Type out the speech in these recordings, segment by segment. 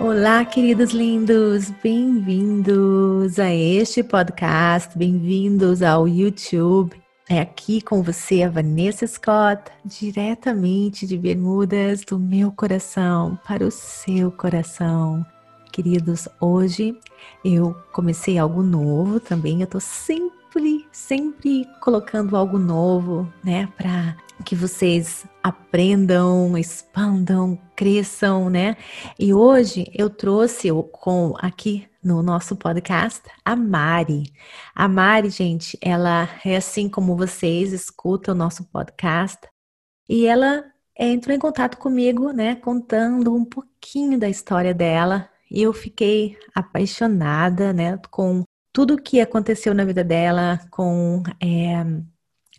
Olá, queridos lindos, bem-vindos a este podcast, bem-vindos ao YouTube. É aqui com você a Vanessa Scott, diretamente de Bermudas, do meu coração para o seu coração. Queridos, hoje eu comecei algo novo também. Eu tô sempre, sempre colocando algo novo, né, para que vocês aprendam, expandam, cresçam, né? E hoje eu trouxe com aqui no nosso podcast a Mari. A Mari, gente, ela é assim como vocês escutam o nosso podcast e ela entrou em contato comigo, né, contando um pouquinho da história dela. E eu fiquei apaixonada, né, com tudo o que aconteceu na vida dela, com é,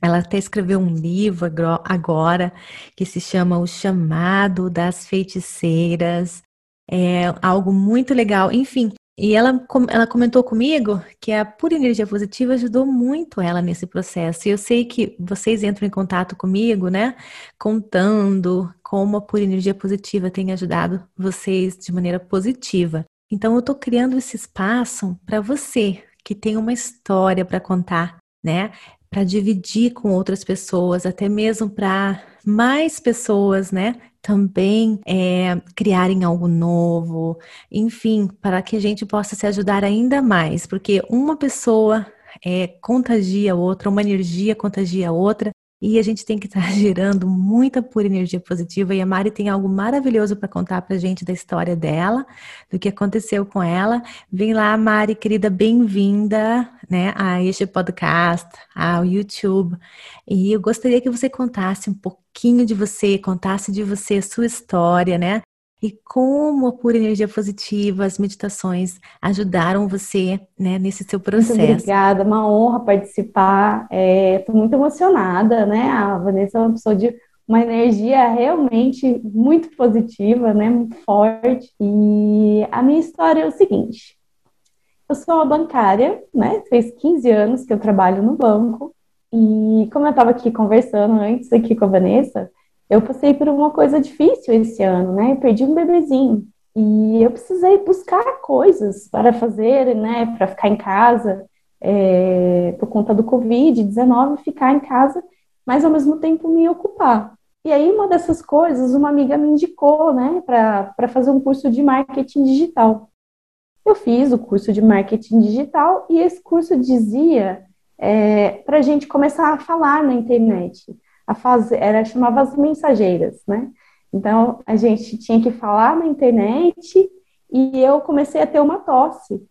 ela até escreveu um livro agora que se chama O Chamado das Feiticeiras. É algo muito legal. Enfim, e ela, ela comentou comigo que a pura energia positiva ajudou muito ela nesse processo. E eu sei que vocês entram em contato comigo, né? Contando como a pura energia positiva tem ajudado vocês de maneira positiva. Então, eu estou criando esse espaço para você que tem uma história para contar, né? para dividir com outras pessoas, até mesmo para mais pessoas, né? Também é, criarem algo novo, enfim, para que a gente possa se ajudar ainda mais, porque uma pessoa é, contagia outra, uma energia contagia outra, e a gente tem que estar gerando muita pura energia positiva. E a Mari tem algo maravilhoso para contar para gente da história dela, do que aconteceu com ela. Vem lá, Mari, querida, bem-vinda né, a este podcast, ao YouTube. E eu gostaria que você contasse um pouquinho de você, contasse de você a sua história, né? E como a pura energia positiva, as meditações ajudaram você né, nesse seu processo. Muito obrigada, uma honra participar. Estou é, muito emocionada, né? A Vanessa é uma pessoa de uma energia realmente muito positiva, né? Muito forte. E a minha história é o seguinte: eu sou uma bancária, né? Fez 15 anos que eu trabalho no banco. E como eu estava aqui conversando antes aqui com a Vanessa, eu passei por uma coisa difícil esse ano, né? Eu perdi um bebezinho e eu precisei buscar coisas para fazer, né? Para ficar em casa é, por conta do Covid-19, ficar em casa, mas ao mesmo tempo me ocupar. E aí, uma dessas coisas, uma amiga me indicou, né, para fazer um curso de marketing digital. Eu fiz o curso de marketing digital e esse curso dizia é, para a gente começar a falar na internet a fazer, era chamava as mensageiras, né? Então a gente tinha que falar na internet e eu comecei a ter uma tosse.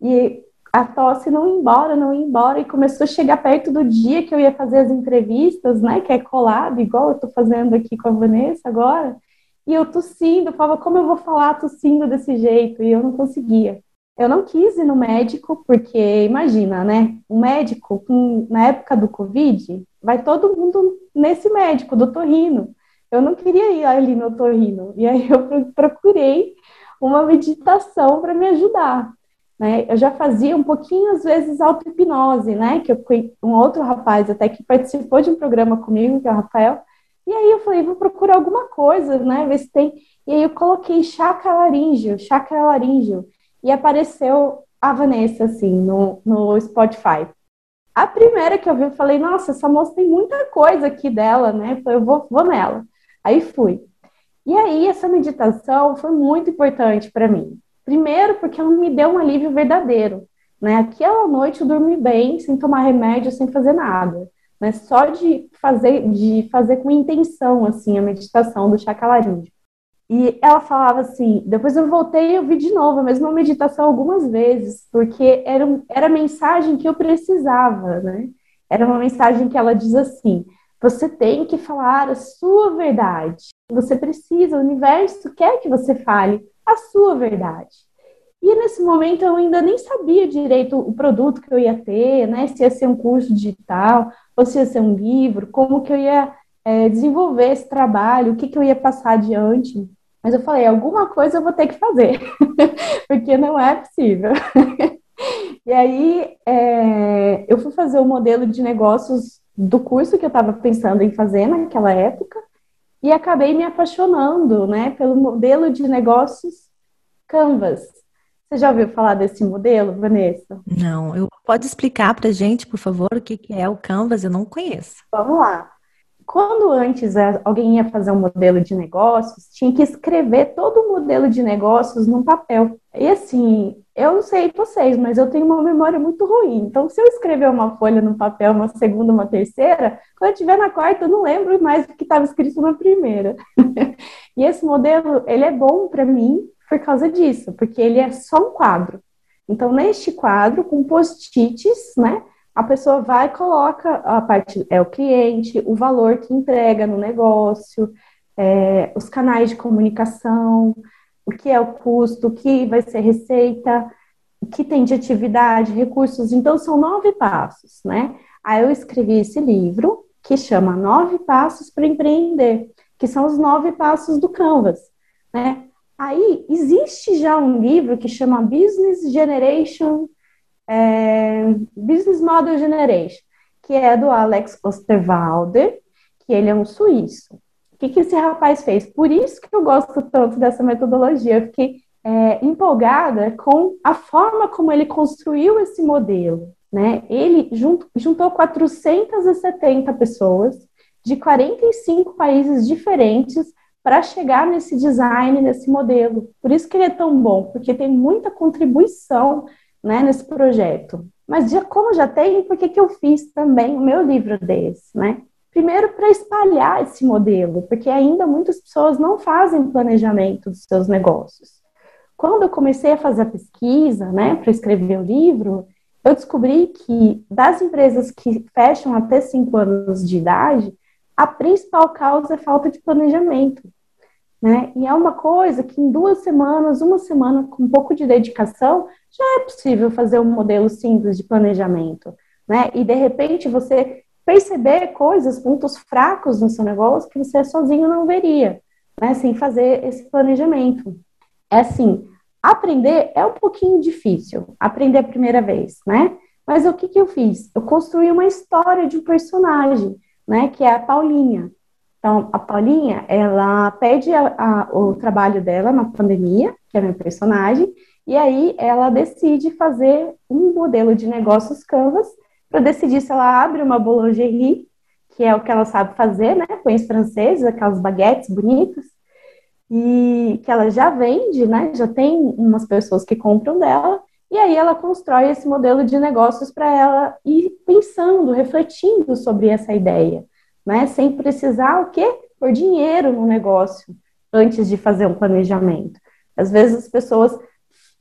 E a tosse não ia embora, não ia embora, e começou a chegar perto do dia que eu ia fazer as entrevistas, né? Que é colado, igual eu tô fazendo aqui com a Vanessa agora. E eu tossindo, falava, como eu vou falar tossindo desse jeito? E eu não conseguia. Eu não quis ir no médico, porque imagina, né? Um médico, na época do Covid, vai todo mundo nesse médico, do torrino. Eu não queria ir ali no torrino. E aí eu procurei uma meditação para me ajudar. Né? Eu já fazia um pouquinho, às vezes, auto-hipnose, né? Que eu um outro rapaz até que participou de um programa comigo, que é o Rafael. E aí eu falei, vou procurar alguma coisa, né? Ver se tem. E aí eu coloquei chakra laríngeo, chakra laríngeo e apareceu a Vanessa, assim, no, no Spotify. A primeira que eu vi, eu falei, nossa, essa moça tem muita coisa aqui dela, né? Eu falei, eu vou, vou nela. Aí fui. E aí, essa meditação foi muito importante para mim. Primeiro, porque ela me deu um alívio verdadeiro. Né? Aquela noite eu dormi bem, sem tomar remédio, sem fazer nada. Né? Só de fazer, de fazer com intenção, assim, a meditação do chacalarídeo. E ela falava assim, depois eu voltei e eu vi de novo a mesma meditação algumas vezes, porque era, era a mensagem que eu precisava, né? Era uma mensagem que ela diz assim: você tem que falar a sua verdade. Você precisa, o universo quer que você fale a sua verdade. E nesse momento eu ainda nem sabia direito o produto que eu ia ter, né? Se ia ser um curso digital, ou se ia ser um livro, como que eu ia é, desenvolver esse trabalho, o que, que eu ia passar adiante. Mas eu falei, alguma coisa eu vou ter que fazer, porque não é possível. e aí é, eu fui fazer o modelo de negócios do curso que eu estava pensando em fazer naquela época e acabei me apaixonando, né, pelo modelo de negócios Canvas. Você já ouviu falar desse modelo, Vanessa? Não. Eu, pode explicar para gente, por favor, o que, que é o Canvas? Eu não conheço. Vamos lá. Quando antes é, alguém ia fazer um modelo de negócios, tinha que escrever todo o modelo de negócios num papel. E assim, eu não sei vocês, mas eu tenho uma memória muito ruim. Então, se eu escrever uma folha no papel, uma segunda, uma terceira, quando eu estiver na quarta, eu não lembro mais do que estava escrito na primeira. e esse modelo, ele é bom para mim por causa disso, porque ele é só um quadro. Então, neste quadro, com post-its, né? A pessoa vai e coloca a parte, é o cliente, o valor que entrega no negócio, é, os canais de comunicação, o que é o custo, o que vai ser receita, o que tem de atividade, recursos. Então, são nove passos, né? Aí eu escrevi esse livro que chama Nove Passos para Empreender, que são os nove passos do Canvas, né? Aí existe já um livro que chama Business Generation é, Business Model Generation, que é do Alex Osterwalder, que ele é um suíço. O que, que esse rapaz fez? Por isso que eu gosto tanto dessa metodologia, eu fiquei é, empolgada com a forma como ele construiu esse modelo. Né? Ele juntou 470 pessoas de 45 países diferentes para chegar nesse design, nesse modelo. Por isso que ele é tão bom, porque tem muita contribuição né, nesse projeto. Mas já, como já tem, por que, que eu fiz também o meu livro desse, né? Primeiro, para espalhar esse modelo, porque ainda muitas pessoas não fazem planejamento dos seus negócios. Quando eu comecei a fazer a pesquisa, né, para escrever o livro, eu descobri que das empresas que fecham até cinco anos de idade, a principal causa é falta de planejamento. Né? E é uma coisa que em duas semanas, uma semana, com um pouco de dedicação, já é possível fazer um modelo simples de planejamento, né? E de repente você perceber coisas, pontos fracos no seu negócio que você sozinho não veria, né? Sem fazer esse planejamento. É assim, aprender é um pouquinho difícil, aprender a primeira vez, né? Mas o que, que eu fiz? Eu construí uma história de um personagem, né? Que é a Paulinha. Então, a Paulinha, ela pede a, a, o trabalho dela na pandemia, que é meu personagem, e aí ela decide fazer um modelo de negócios Canvas para decidir se ela abre uma boulangerie, que é o que ela sabe fazer, né? Pães franceses, aquelas baguetes bonitas, e que ela já vende, né? Já tem umas pessoas que compram dela, e aí ela constrói esse modelo de negócios para ela ir pensando, refletindo sobre essa ideia, né? Sem precisar o quê? Por dinheiro no negócio antes de fazer um planejamento. Às vezes as pessoas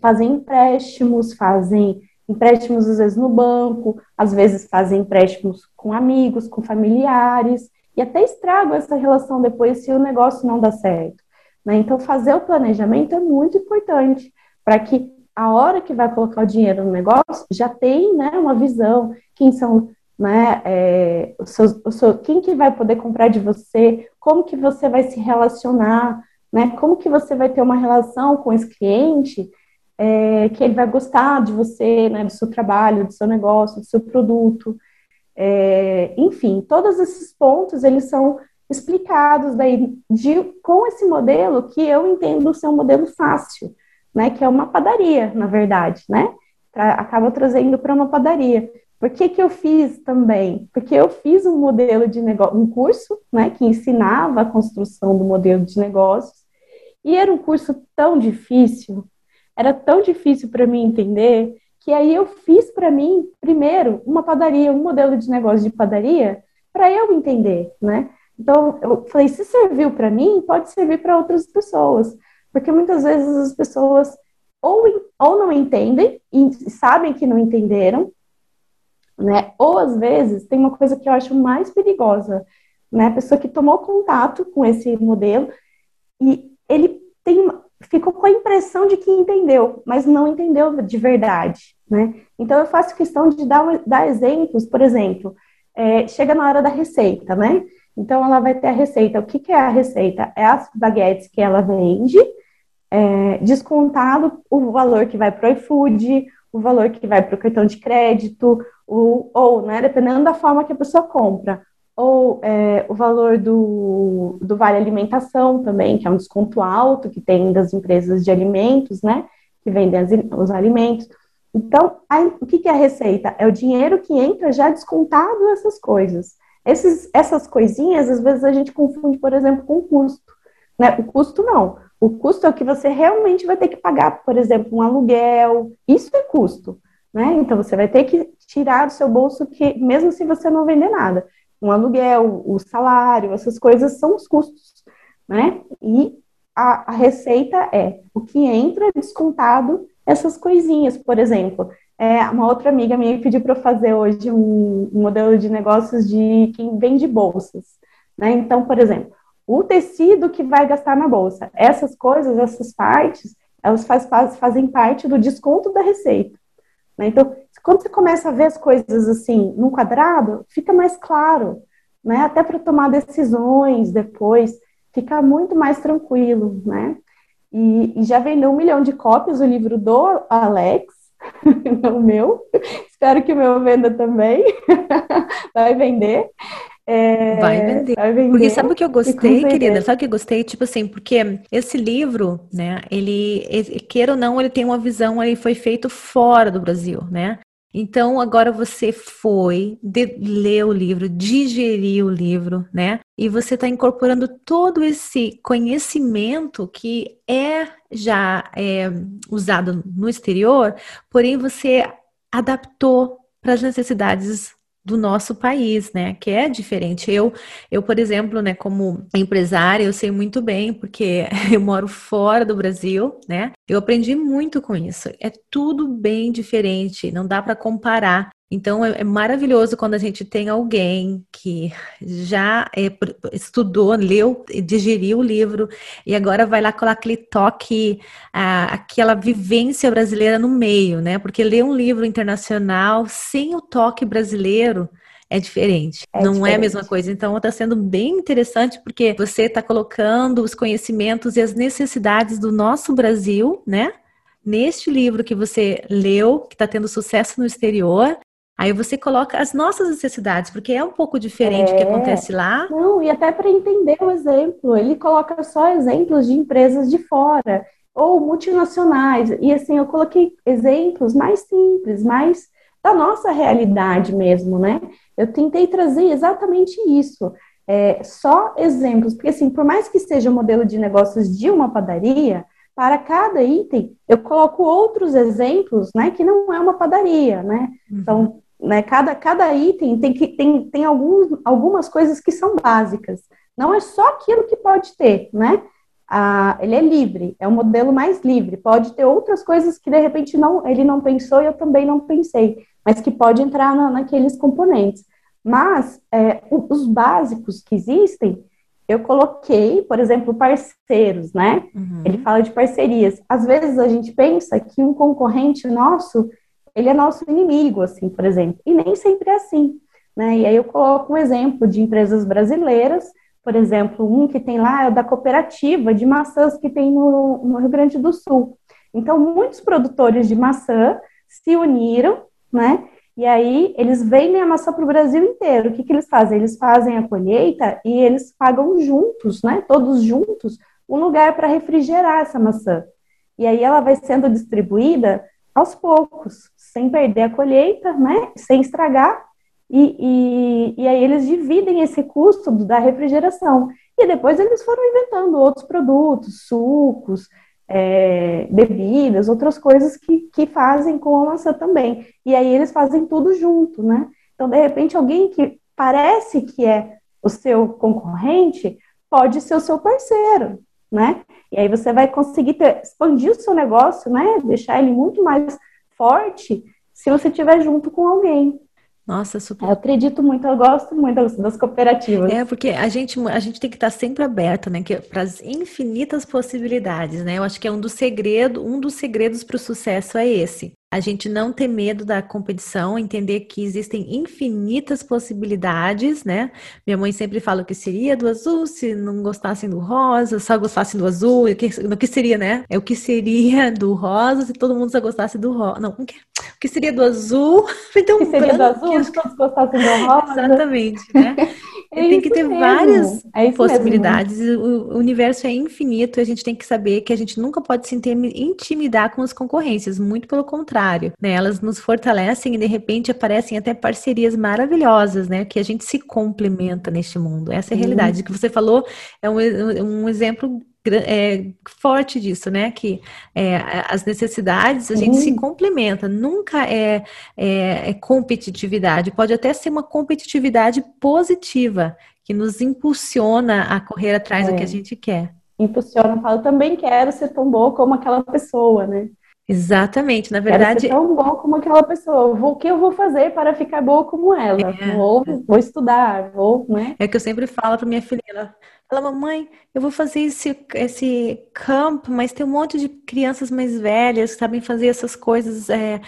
fazem empréstimos, fazem empréstimos às vezes no banco, às vezes fazem empréstimos com amigos, com familiares, e até estragam essa relação depois se o negócio não dá certo. Né? Então, fazer o planejamento é muito importante para que a hora que vai colocar o dinheiro no negócio já tem né, uma visão, quem são né, é, o seu, o seu, quem que vai poder comprar de você, como que você vai se relacionar, né, como que você vai ter uma relação com esse cliente, é, que ele vai gostar de você, né, do seu trabalho, do seu negócio, do seu produto. É, enfim, todos esses pontos, eles são explicados daí de, com esse modelo que eu entendo ser um modelo fácil, né, que é uma padaria, na verdade, né, acaba trazendo para uma padaria. Por que, que eu fiz também? Porque eu fiz um modelo de negócio, um curso, né, que ensinava a construção do modelo de negócios, e era um curso tão difícil, era tão difícil para mim entender que aí eu fiz para mim, primeiro, uma padaria, um modelo de negócio de padaria, para eu entender, né? Então, eu falei, se serviu para mim, pode servir para outras pessoas, porque muitas vezes as pessoas ou, ou não entendem e sabem que não entenderam, né? Ou às vezes tem uma coisa que eu acho mais perigosa, né? Pessoa que tomou contato com esse modelo e ele tem ficou com a impressão de que entendeu, mas não entendeu de verdade, né? Então eu faço questão de dar, dar exemplos, por exemplo, é, chega na hora da receita, né? Então ela vai ter a receita. O que, que é a receita? É as baguetes que ela vende, é, descontado o valor que vai para o iFood, o valor que vai para o cartão de crédito, ou, né, dependendo da forma que a pessoa compra, ou é, o valor do, do Vale Alimentação também, que é um desconto alto que tem das empresas de alimentos, né? Que vendem as, os alimentos. Então, a, o que, que é a receita? É o dinheiro que entra já descontado essas coisas. Esses, essas coisinhas, às vezes, a gente confunde, por exemplo, com o custo. Né? O custo não. O custo é o que você realmente vai ter que pagar, por exemplo, um aluguel. Isso é custo. Né? Então, você vai ter que tirar do seu bolso, que, mesmo se você não vender nada um aluguel, o salário, essas coisas são os custos, né? E a, a receita é o que entra descontado essas coisinhas, por exemplo. É, uma outra amiga minha pediu para eu fazer hoje um, um, modelo de negócios de quem vende bolsas. Né? Então, por exemplo, o tecido que vai gastar na bolsa, essas coisas, essas partes, elas faz, faz, fazem parte do desconto da receita. Né? Então, quando você começa a ver as coisas assim, num quadrado, fica mais claro, né? Até para tomar decisões depois, fica muito mais tranquilo, né? E, e, já vendeu um milhão de cópias o livro do Alex, não o meu. Espero que o meu venda também. Vai vender. É, vai, vender. vai, vender. Porque sabe o que eu gostei, querida? Sabe o que eu gostei? Tipo assim, porque esse livro, né, ele, ele, queira ou não, ele tem uma visão, ele foi feito fora do Brasil, né? Então, agora você foi, de, ler o livro, digerir o livro, né? E você está incorporando todo esse conhecimento que é já é, usado no exterior, porém você adaptou para as necessidades do nosso país, né? Que é diferente. Eu, eu, por exemplo, né, como empresária, eu sei muito bem, porque eu moro fora do Brasil, né? Eu aprendi muito com isso. É tudo bem diferente, não dá para comparar. Então é, é, maravilhoso quando a gente tem alguém que já é, estudou, leu, digeriu o livro e agora vai lá com aquele toque, a, aquela vivência brasileira no meio, né? Porque ler um livro internacional sem o toque brasileiro é diferente. É não diferente. é a mesma coisa. Então está sendo bem interessante porque você está colocando os conhecimentos e as necessidades do nosso Brasil, né? Neste livro que você leu, que está tendo sucesso no exterior, Aí você coloca as nossas necessidades, porque é um pouco diferente o é. que acontece lá. Não, e até para entender o exemplo, ele coloca só exemplos de empresas de fora ou multinacionais. E assim, eu coloquei exemplos mais simples, mais da nossa realidade mesmo, né? Eu tentei trazer exatamente isso. É, só exemplos, porque assim, por mais que seja o um modelo de negócios de uma padaria, para cada item eu coloco outros exemplos, né, que não é uma padaria, né? Uhum. Então, né? Cada, cada item tem, que, tem, tem alguns, algumas coisas que são básicas. Não é só aquilo que pode ter, né? Ah, ele é livre, é um modelo mais livre. Pode ter outras coisas que de repente não, ele não pensou e eu também não pensei, mas que pode entrar na, naqueles componentes. Mas é, os básicos que existem, eu coloquei, por exemplo, parceiros, né? Uhum. Ele fala de parcerias. Às vezes a gente pensa que um concorrente nosso ele é nosso inimigo, assim, por exemplo. E nem sempre é assim, né? E aí eu coloco um exemplo de empresas brasileiras, por exemplo, um que tem lá é da cooperativa de maçãs que tem no, no Rio Grande do Sul. Então, muitos produtores de maçã se uniram, né? E aí eles vendem a maçã para o Brasil inteiro. O que, que eles fazem? Eles fazem a colheita e eles pagam juntos, né? Todos juntos, um lugar para refrigerar essa maçã. E aí ela vai sendo distribuída aos poucos, sem perder a colheita, né? Sem estragar. E, e, e aí eles dividem esse custo da refrigeração. E depois eles foram inventando outros produtos, sucos, é, bebidas, outras coisas que, que fazem com a maçã também. E aí eles fazem tudo junto, né? Então, de repente, alguém que parece que é o seu concorrente pode ser o seu parceiro, né? E aí você vai conseguir ter, expandir o seu negócio, né? Deixar ele muito mais forte se você estiver junto com alguém. Nossa, super. Eu acredito muito, eu gosto muito das cooperativas. É, porque a gente, a gente tem que estar sempre aberto, né? Para as infinitas possibilidades, né? Eu acho que é um dos segredos, um dos segredos para o sucesso é esse. A gente não ter medo da competição, entender que existem infinitas possibilidades, né? Minha mãe sempre fala o que seria do azul se não gostassem do rosa, só gostassem do azul, o que, que seria, né? É o que seria do rosa se todo mundo só gostasse do rosa. Não, o que, o que seria do azul, um que seria do azul, se todos gostassem do rosa. Exatamente, né? É tem que ter mesmo. várias é possibilidades. Mesmo. O universo é infinito e a gente tem que saber que a gente nunca pode se intimidar com as concorrências, muito pelo contrário, né? Elas nos fortalecem e de repente aparecem até parcerias maravilhosas, né? Que a gente se complementa neste mundo. Essa é a realidade. O que você falou é um, um exemplo é, forte disso, né? Que é, as necessidades a gente se complementa, nunca é, é, é, competitividade, pode até ser uma competitividade positiva que nos impulsiona a correr atrás do que a é. gente quer. Impulsiona, fala, também quero ser tão boa como aquela pessoa, né? Exatamente, na verdade. Quero ser tão bom como aquela pessoa. O que eu vou fazer para ficar boa como ela? É. Vou, vou estudar, vou, né? É que eu sempre falo para minha filha, ela, mamãe, eu vou fazer esse, esse camp, mas tem um monte de crianças mais velhas que sabem fazer essas coisas é,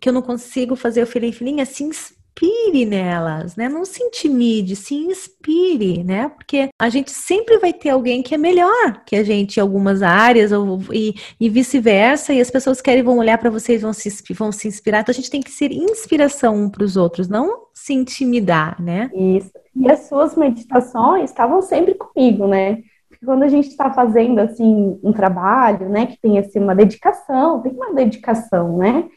que eu não consigo fazer. Eu falei, filhinha, se inspire nelas, né? Não se intimide, se inspire, né? Porque a gente sempre vai ter alguém que é melhor que a gente em algumas áreas ou, e, e vice-versa, e as pessoas querem vão olhar para vocês vão se vão se inspirar. Então a gente tem que ser inspiração um para os outros, não se intimidar, né? Isso. E as suas meditações estavam sempre comigo, né? Porque quando a gente está fazendo assim um trabalho, né, que tem assim uma dedicação, tem uma dedicação, né?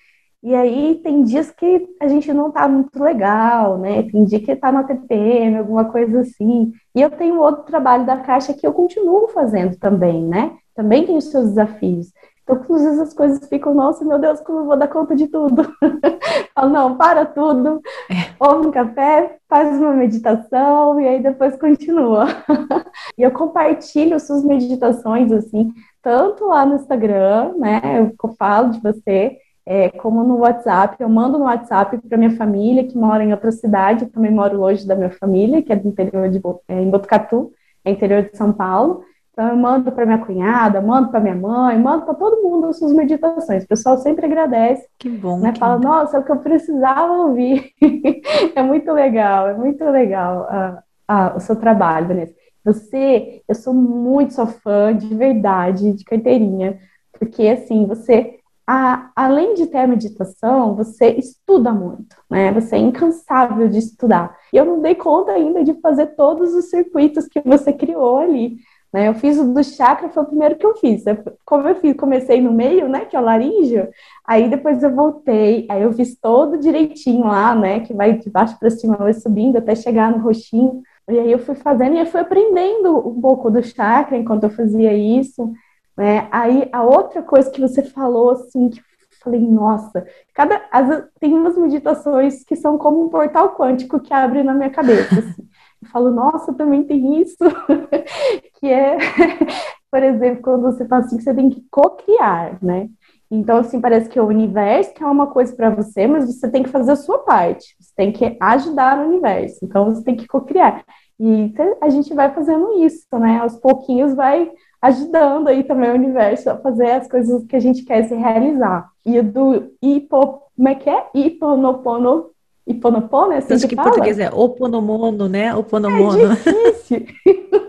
E aí tem dias que a gente não tá muito legal, né? Tem dia que tá na TPM, alguma coisa assim. E eu tenho outro trabalho da Caixa que eu continuo fazendo também, né? Também tem os seus desafios. Então, às vezes as coisas ficam, nossa, meu Deus, como eu vou dar conta de tudo? Falo, não, para tudo, é. ouve um café, faz uma meditação e aí depois continua. e eu compartilho suas meditações, assim, tanto lá no Instagram, né? Eu falo de você, é, como no WhatsApp. Eu mando no WhatsApp para minha família, que mora em outra cidade, eu também moro longe da minha família, que é do interior de é, em Botucatu, é interior de São Paulo. Então eu mando para minha cunhada, mando para minha mãe, mando para todo mundo as suas meditações. O pessoal sempre agradece. Que bom. Né? Que Fala, nossa, é o que eu precisava ouvir. é muito legal, é muito legal uh, uh, o seu trabalho, Vanessa. Você, eu sou muito sua fã de verdade, de carteirinha, porque assim, você a, além de ter a meditação, você estuda muito, né? Você é incansável de estudar. E eu não dei conta ainda de fazer todos os circuitos que você criou ali. Né? Eu fiz o do chakra, foi o primeiro que eu fiz. Como eu fiz, comecei no meio, né? Que é o laríngeo, aí depois eu voltei, aí eu fiz todo direitinho lá, né? Que vai de baixo para cima, vai subindo até chegar no roxinho. E aí eu fui fazendo e eu fui aprendendo um pouco do chakra enquanto eu fazia isso. Né? Aí a outra coisa que você falou, assim, que falei, nossa, cada, as, tem umas meditações que são como um portal quântico que abre na minha cabeça. Assim. Eu falo, nossa, também tem isso, que é, por exemplo, quando você fala assim, que você tem que co-criar, né? Então, assim, parece que o universo quer uma coisa para você, mas você tem que fazer a sua parte. Você tem que ajudar no universo. Então, você tem que co-criar. E a gente vai fazendo isso, né? Aos pouquinhos vai ajudando aí também o universo a fazer as coisas que a gente quer se realizar. E do hipo, como é que é? Hiponopono, hiponopono, é assim Acho que, em português é oponomono, né? Oponomono. É difícil.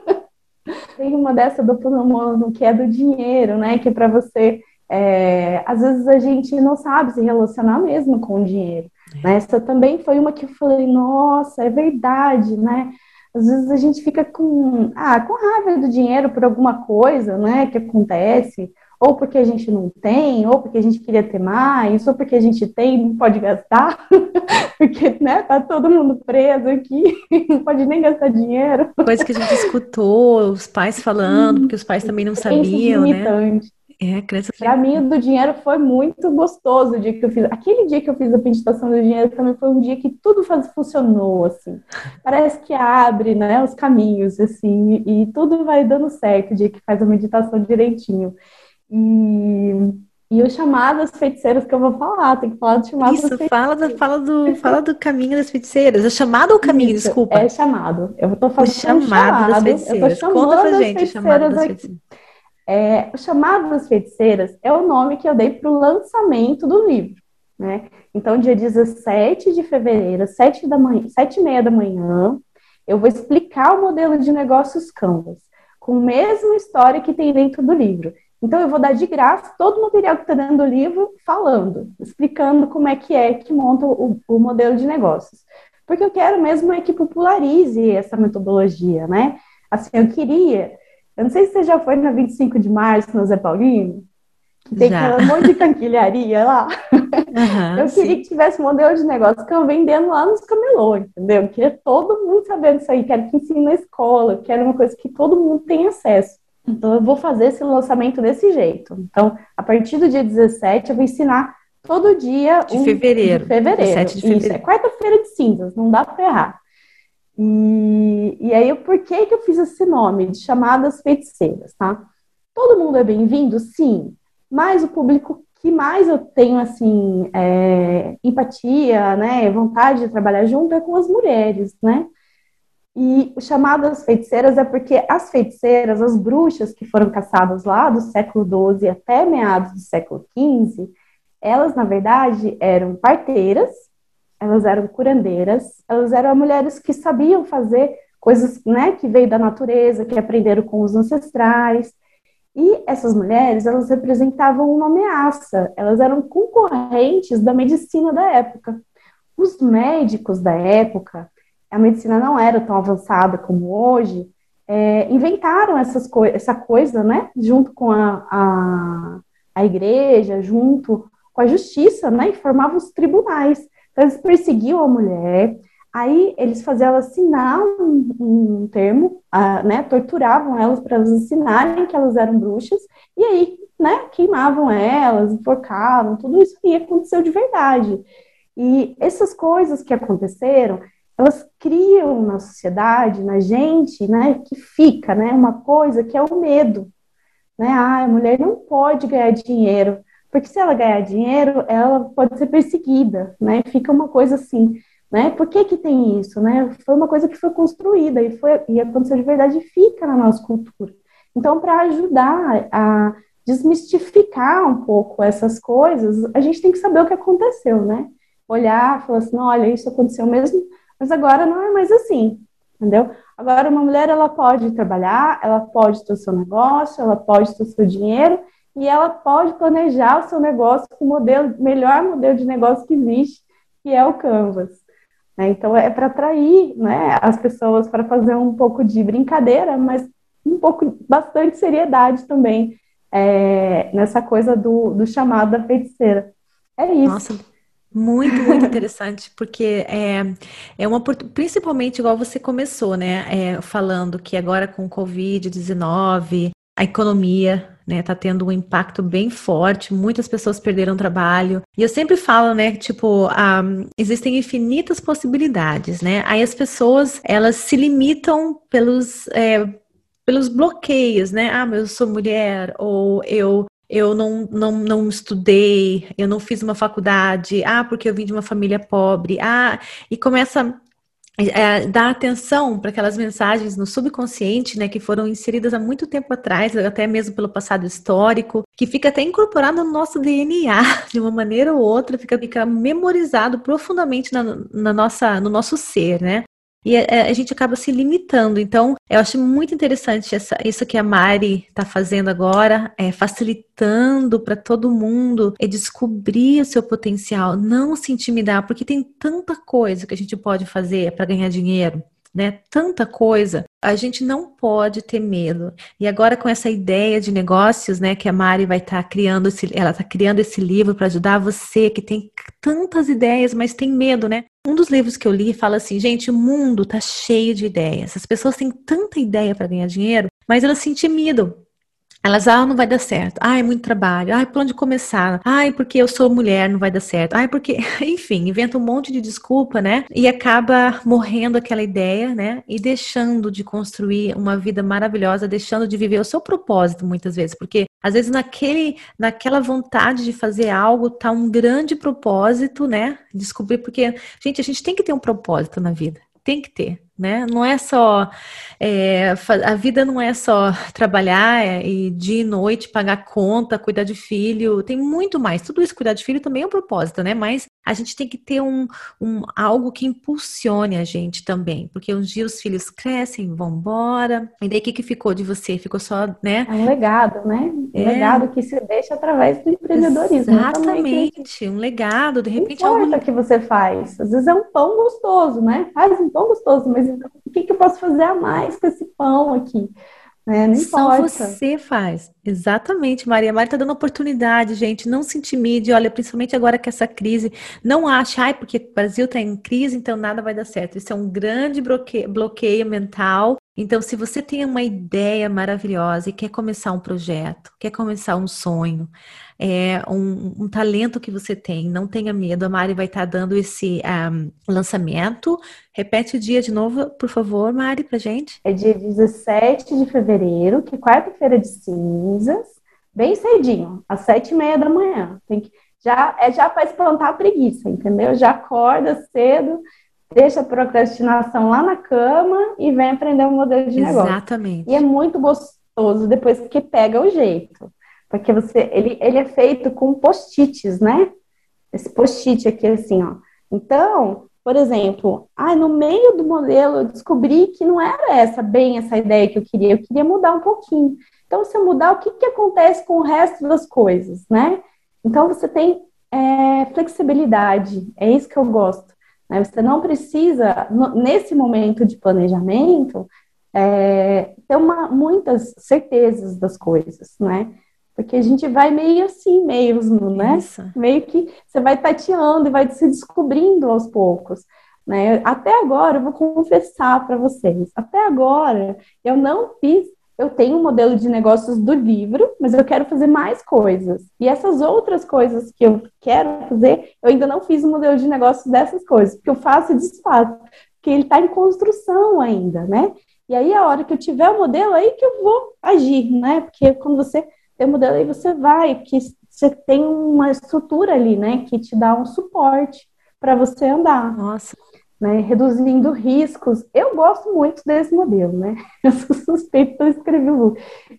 Tem uma dessa do oponomono que é do dinheiro, né? Que é para você... É, às vezes a gente não sabe se relacionar mesmo com o dinheiro. É. Né? Essa também foi uma que eu falei, nossa, é verdade, né? às vezes a gente fica com, ah, com raiva do dinheiro por alguma coisa, né, que acontece, ou porque a gente não tem, ou porque a gente queria ter mais, ou porque a gente tem e não pode gastar, porque, né, tá todo mundo preso aqui, não pode nem gastar dinheiro. Coisa que a gente escutou, os pais falando, porque os pais também não sabiam, né? É, crença Para mim, o do dinheiro foi muito gostoso o dia que eu fiz. Aquele dia que eu fiz a meditação do dinheiro também foi um dia que tudo faz, funcionou, assim. Parece que abre, né, os caminhos, assim, e tudo vai dando certo o dia que faz a meditação direitinho. E, e o chamado das feiticeiras que eu vou falar, tem que falar do chamado Isso, das fala do, fala, do, fala do caminho das feiticeiras. É chamado ou caminho, Isso, desculpa? É chamado. Eu tô fazendo o chamado, chamado das feiticeiras. Conta pra gente o chamado das feiticeiras. É, o chamado das feiticeiras é o nome que eu dei para o lançamento do livro. Né? Então, dia 17 de fevereiro, 7 da manhã, 7 e meia da manhã, eu vou explicar o modelo de negócios Canvas, com a mesma história que tem dentro do livro. Então, eu vou dar de graça todo o material que está dentro do livro, falando, explicando como é que é que monta o, o modelo de negócios. Porque eu quero mesmo é que popularize essa metodologia, né? Assim, eu queria. Eu não sei se você já foi na 25 de março, no Zé Paulino, que tem aquele monte de canquilharia lá. Uhum, eu queria sim. que tivesse um modelo de negócio que eu vendendo lá nos camelô, entendeu? Eu queria todo mundo sabendo disso aí, quero que ensine na escola, quero uma coisa que todo mundo tenha acesso. Então, eu vou fazer esse lançamento desse jeito. Então, a partir do dia 17, eu vou ensinar todo dia. De um, fevereiro. De fevereiro. de fevereiro. Isso, é quarta-feira de cinzas, não dá para errar. E, e aí, por que, que eu fiz esse nome de chamadas feiticeiras, tá? Todo mundo é bem-vindo? Sim. Mas o público que mais eu tenho, assim, é, empatia, né, vontade de trabalhar junto é com as mulheres, né? E o chamado das feiticeiras é porque as feiticeiras, as bruxas que foram caçadas lá do século XII até meados do século XV, elas, na verdade, eram parteiras, elas eram curandeiras, elas eram mulheres que sabiam fazer coisas né, que veio da natureza, que aprenderam com os ancestrais. E essas mulheres, elas representavam uma ameaça, elas eram concorrentes da medicina da época. Os médicos da época, a medicina não era tão avançada como hoje, é, inventaram essas co essa coisa, né, junto com a, a, a, igreja, junto com a justiça, né, e formavam os tribunais. Então, eles perseguiam a mulher, aí eles faziam ela assinar um, um termo, uh, né, torturavam elas para elas assinarem que elas eram bruxas, e aí, né, queimavam elas, enforcavam, tudo isso aí aconteceu de verdade. E essas coisas que aconteceram, elas criam na sociedade, na gente, né, que fica, né, uma coisa que é o medo, né, ah, a mulher não pode ganhar dinheiro, porque se ela ganhar dinheiro, ela pode ser perseguida, né, fica uma coisa assim, né, por que que tem isso, né, foi uma coisa que foi construída e foi, e aconteceu de verdade e fica na nossa cultura. Então, para ajudar a desmistificar um pouco essas coisas, a gente tem que saber o que aconteceu, né, olhar, falar assim, olha, isso aconteceu mesmo, mas agora não é mais assim, entendeu? Agora uma mulher ela pode trabalhar, ela pode ter o seu negócio, ela pode ter o seu dinheiro e ela pode planejar o seu negócio com o modelo, melhor modelo de negócio que existe, que é o Canvas. Né? Então é para atrair né, as pessoas para fazer um pouco de brincadeira, mas um pouco bastante seriedade também é, nessa coisa do, do chamado da feiticeira. É isso. Nossa, muito, muito interessante, porque é, é uma principalmente igual você começou, né? É, falando que agora com o Covid-19, a economia né, tá tendo um impacto bem forte, muitas pessoas perderam trabalho. E eu sempre falo, né, tipo, um, existem infinitas possibilidades, né? Aí as pessoas, elas se limitam pelos. É, pelos bloqueios, né? Ah, mas eu sou mulher, ou eu eu não, não, não estudei, eu não fiz uma faculdade, ah, porque eu vim de uma família pobre, ah, e começa é, dar atenção para aquelas mensagens no subconsciente, né, que foram inseridas há muito tempo atrás, até mesmo pelo passado histórico, que fica até incorporado no nosso DNA, de uma maneira ou outra, fica, fica memorizado profundamente na, na nossa, no nosso ser, né? E a, é, a, gente acaba se limitando. Então, eu acho muito interessante essa, isso que a Mari está fazendo agora, é, facilitando para todo mundo é descobrir o seu potencial, não se intimidar, porque tem tanta coisa que a gente pode fazer para ganhar dinheiro né? Tanta coisa. A gente não pode ter medo. E agora com essa ideia de negócios, né, que a Mari vai estar tá criando esse, ela está criando esse livro para ajudar você que tem tantas ideias, mas tem medo, né? Um dos livros que eu li fala assim, gente, o mundo tá cheio de ideias. As pessoas têm tanta ideia para ganhar dinheiro, mas elas se intimidam. Elas, ah, não vai dar certo. Ai, muito trabalho. Ai, por onde começar? Ai, porque eu sou mulher, não vai dar certo. Ai, porque, enfim, inventa um monte de desculpa, né? E acaba morrendo aquela ideia, né? E deixando de construir uma vida maravilhosa, deixando de viver o seu propósito muitas vezes, porque às vezes naquele, naquela vontade de fazer algo tá um grande propósito, né? Descobrir porque, gente, a gente tem que ter um propósito na vida. Tem que ter né? Não é só é, a vida não é só trabalhar é, e dia e noite pagar conta, cuidar de filho, tem muito mais. Tudo isso, cuidar de filho também é um propósito, né? Mas a gente tem que ter um, um algo que impulsione a gente também, porque um dia os filhos crescem, vão embora. E daí o que, que ficou de você? Ficou só, né? É um legado, né? Um é. legado que se deixa através do empreendedorismo. Exatamente, um legado, de repente. Não importa algo... que você faz. Às vezes é um pão gostoso, né? Faz um pão gostoso, mas o que, que eu posso fazer a mais com esse pão aqui? É, não Só importa. você faz. Exatamente, Maria. Maria está dando oportunidade, gente. Não se intimide. Olha, principalmente agora que essa crise. Não acha, ai, porque o Brasil está em crise, então nada vai dar certo. Isso é um grande bloqueio, bloqueio mental. Então, se você tem uma ideia maravilhosa e quer começar um projeto, quer começar um sonho, é, um, um, talento que você tem, não tenha medo. A Mari vai estar tá dando esse um, lançamento. Repete o dia de novo, por favor, Mari, pra gente. É dia 17 de fevereiro, que é quarta-feira de cinzas, bem cedinho, às sete e meia da manhã. Tem que, já, é já para espantar a preguiça, entendeu? Já acorda cedo, deixa a procrastinação lá na cama e vem aprender um modelo de negócio. Exatamente. E é muito gostoso depois que pega o jeito. Porque você, ele, ele é feito com post-its, né? Esse post-it aqui, assim, ó. Então, por exemplo, ah, no meio do modelo eu descobri que não era essa bem essa ideia que eu queria, eu queria mudar um pouquinho. Então, se eu mudar, o que, que acontece com o resto das coisas, né? Então, você tem é, flexibilidade, é isso que eu gosto. Né? Você não precisa, nesse momento de planejamento, é, ter uma, muitas certezas das coisas, né? Porque a gente vai meio assim mesmo, né? Isso. Meio que você vai tateando e vai se descobrindo aos poucos. Né? Até agora, eu vou confessar para vocês, até agora eu não fiz, eu tenho um modelo de negócios do livro, mas eu quero fazer mais coisas. E essas outras coisas que eu quero fazer, eu ainda não fiz o um modelo de negócios dessas coisas, porque eu faço e desfaço, porque ele está em construção ainda, né? E aí, a hora que eu tiver o modelo, aí que eu vou agir, né? Porque quando você ter modelo aí você vai, porque você tem uma estrutura ali, né, que te dá um suporte para você andar. Nossa. Né, reduzindo riscos. Eu gosto muito desse modelo, né? Eu sou suspeito de escrever o,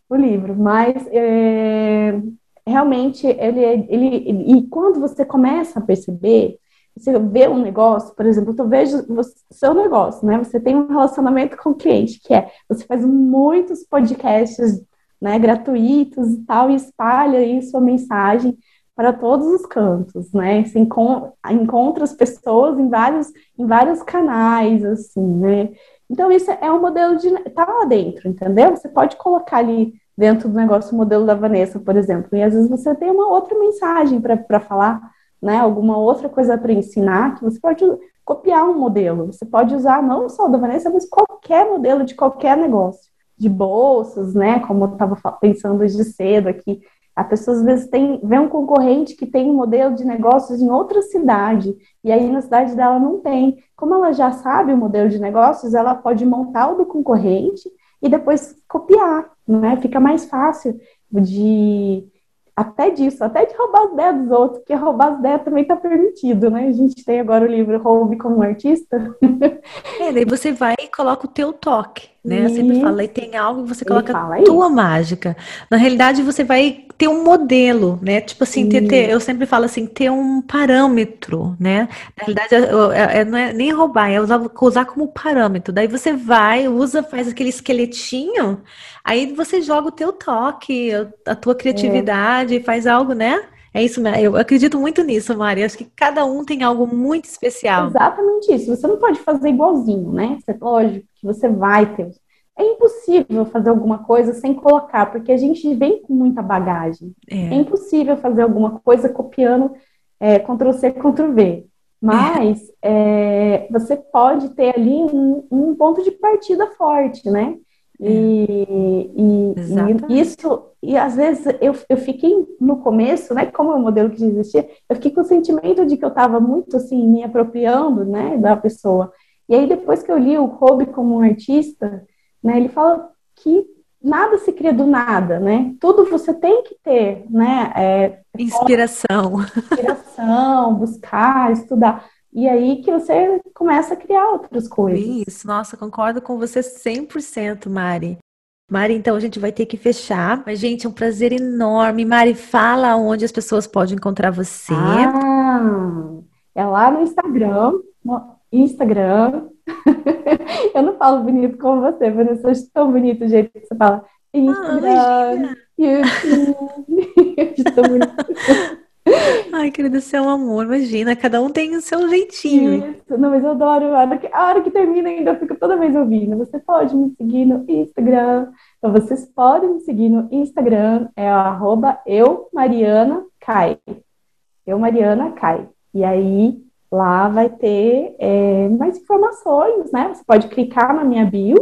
o livro, mas é, realmente ele, ele, ele, e quando você começa a perceber, você vê um negócio, por exemplo, eu vejo o seu negócio, né? Você tem um relacionamento com o cliente, que é você faz muitos podcasts né, gratuitos e tal, e espalha aí sua mensagem para todos os cantos, né? Encontra, encontra as pessoas em vários, em vários canais, assim, né? Então, isso é um modelo de. tá lá dentro, entendeu? Você pode colocar ali dentro do negócio o modelo da Vanessa, por exemplo, e às vezes você tem uma outra mensagem para falar, né? Alguma outra coisa para ensinar, que você pode copiar um modelo. Você pode usar não só o da Vanessa, mas qualquer modelo de qualquer negócio de bolsas, né? Como eu estava pensando hoje cedo aqui. A pessoa às vezes tem, vê um concorrente que tem um modelo de negócios em outra cidade, e aí na cidade dela não tem. Como ela já sabe o modelo de negócios, ela pode montar o do concorrente e depois copiar, né? Fica mais fácil de até disso, até de roubar as ideias dos outros, porque roubar as ideias também está permitido, né? A gente tem agora o livro Roube como Artista. É, daí você vai e coloca o teu toque, né? Eu sempre falo, e tem algo que você coloca a tua isso. mágica. Na realidade, você vai ter um modelo, né? Tipo assim, ter, ter, eu sempre falo assim, ter um parâmetro, né? Na realidade, é, é, não é nem roubar, é usar, usar como parâmetro. Daí você vai, usa, faz aquele esqueletinho, aí você joga o teu toque, a tua criatividade, é. faz algo, né? É isso, eu acredito muito nisso, Mari. Acho que cada um tem algo muito especial. Exatamente isso. Você não pode fazer igualzinho, né? Lógico que você vai ter é impossível fazer alguma coisa sem colocar, porque a gente vem com muita bagagem. É, é impossível fazer alguma coisa copiando é, Ctrl C, Ctrl V. Mas é. você pode ter ali um, um, ponto de partida forte, né? E, e, e, isso, e às vezes eu, eu fiquei no começo, né? Como é um modelo que existia, eu fiquei com o sentimento de que eu estava muito assim, me apropriando, né, da pessoa. E aí, depois que eu li o Hobby como um artista, né? Ele fala que nada se cria do nada, né? Tudo você tem que ter, né? É, inspiração. Inspiração, buscar, estudar. E aí que você começa a criar outras coisas. Isso, nossa, concordo com você 100%, Mari. Mari, então a gente vai ter que fechar. Mas, gente, é um prazer enorme. Mari, fala onde as pessoas podem encontrar você. Ah, é lá no Instagram. No Instagram. eu não falo bonito como você, Vanessa. Eu acho tão bonito o jeito que você fala. Instagram, ah, YouTube. tão bonito. Ai, querida, você é um amor, imagina, cada um tem o seu jeitinho. Isso, não, mas eu adoro, a hora que, a hora que termina ainda, fico toda vez ouvindo. Você pode me seguir no Instagram, então vocês podem me seguir no Instagram, é arroba eu, Mariana Kai. Eu, Mariana Kai. E aí, lá vai ter é, mais informações, né? Você pode clicar na minha bio,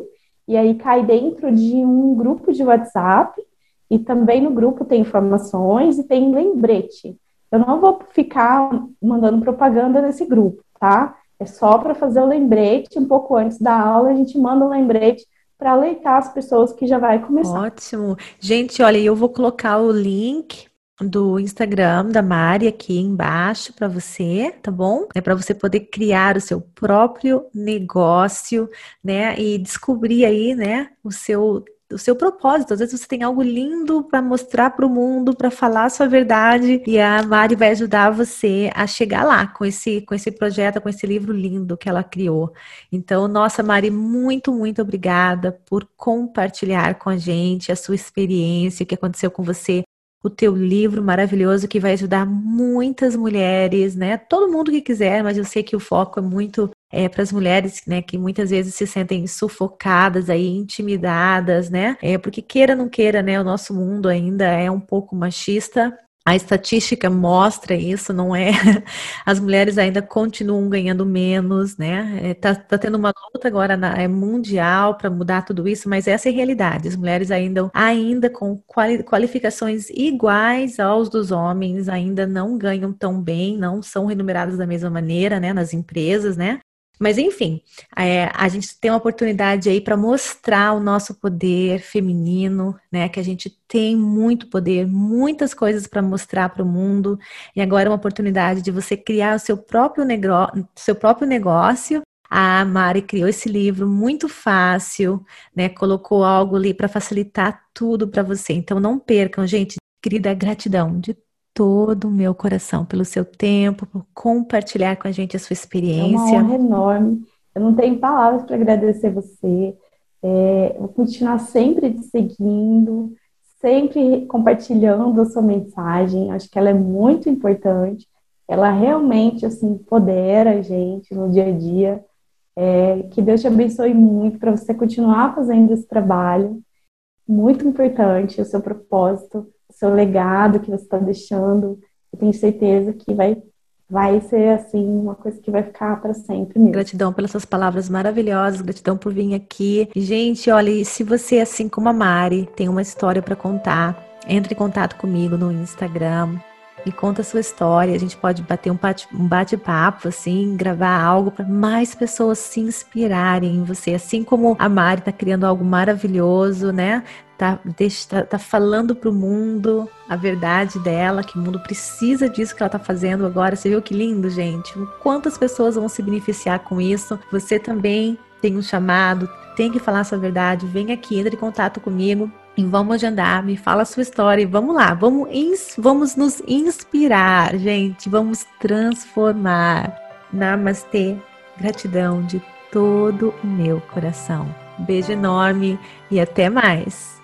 e aí cai dentro de um grupo de WhatsApp, e também no grupo tem informações e tem lembrete. Eu não vou ficar mandando propaganda nesse grupo, tá? É só para fazer o lembrete, um pouco antes da aula, a gente manda um lembrete para alertar as pessoas que já vai começar. Ótimo. Gente, olha, eu vou colocar o link do Instagram da Mari aqui embaixo para você, tá bom? É para você poder criar o seu próprio negócio, né? E descobrir aí, né, o seu o seu propósito. Às vezes você tem algo lindo para mostrar para o mundo, para falar a sua verdade, e a Mari vai ajudar você a chegar lá com esse com esse projeto, com esse livro lindo que ela criou. Então, nossa Mari, muito, muito obrigada por compartilhar com a gente a sua experiência, o que aconteceu com você o teu livro maravilhoso que vai ajudar muitas mulheres, né? Todo mundo que quiser, mas eu sei que o foco é muito é, para as mulheres, né, que muitas vezes se sentem sufocadas aí, intimidadas, né? É porque queira ou não queira, né, o nosso mundo ainda é um pouco machista a estatística mostra isso, não é? As mulheres ainda continuam ganhando menos, né? É, tá, tendo uma luta agora na, é mundial para mudar tudo isso, mas essa é a realidade. As mulheres ainda, ainda com quali, qualificações iguais aos dos homens, ainda não ganham tão bem, não são remuneradas da mesma maneira, né? Nas empresas, né? Mas enfim, é, a gente tem uma oportunidade aí para mostrar o nosso poder feminino, né? Que a gente tem muito poder, muitas coisas para mostrar para o mundo. E agora é uma oportunidade de você criar o seu próprio, negócio, seu próprio negócio. A Mari criou esse livro muito fácil, né? Colocou algo ali para facilitar tudo para você. Então não percam, gente. Querida, gratidão de todo o meu coração pelo seu tempo, por compartilhar com a gente a sua experiência. É uma honra enorme. Eu não tenho palavras para agradecer você. É, vou continuar sempre te seguindo, sempre compartilhando a sua mensagem. Acho que ela é muito importante. Ela realmente assim empodera a gente no dia a dia. É, que Deus te abençoe muito para você continuar fazendo esse trabalho. Muito importante o seu propósito seu legado que você está deixando. Eu tenho certeza que vai vai ser assim uma coisa que vai ficar para sempre mesmo. Gratidão pelas suas palavras maravilhosas, gratidão por vir aqui. Gente, olha, se você assim como a Mari tem uma história para contar, entre em contato comigo no Instagram e conta a sua história. A gente pode bater um bate-papo, assim, gravar algo para mais pessoas se inspirarem em você. Assim como a Mari está criando algo maravilhoso, né? tá, tá, tá falando pro mundo a verdade dela, que o mundo precisa disso que ela tá fazendo agora. Você viu que lindo, gente? Quantas pessoas vão se beneficiar com isso? Você também tem um chamado, tem que falar a sua verdade. Vem aqui, entre em contato comigo e vamos agendar, me fala a sua história e vamos lá, vamos, vamos nos inspirar, gente, vamos transformar. Namastê, gratidão de todo o meu coração. Beijo enorme e até mais!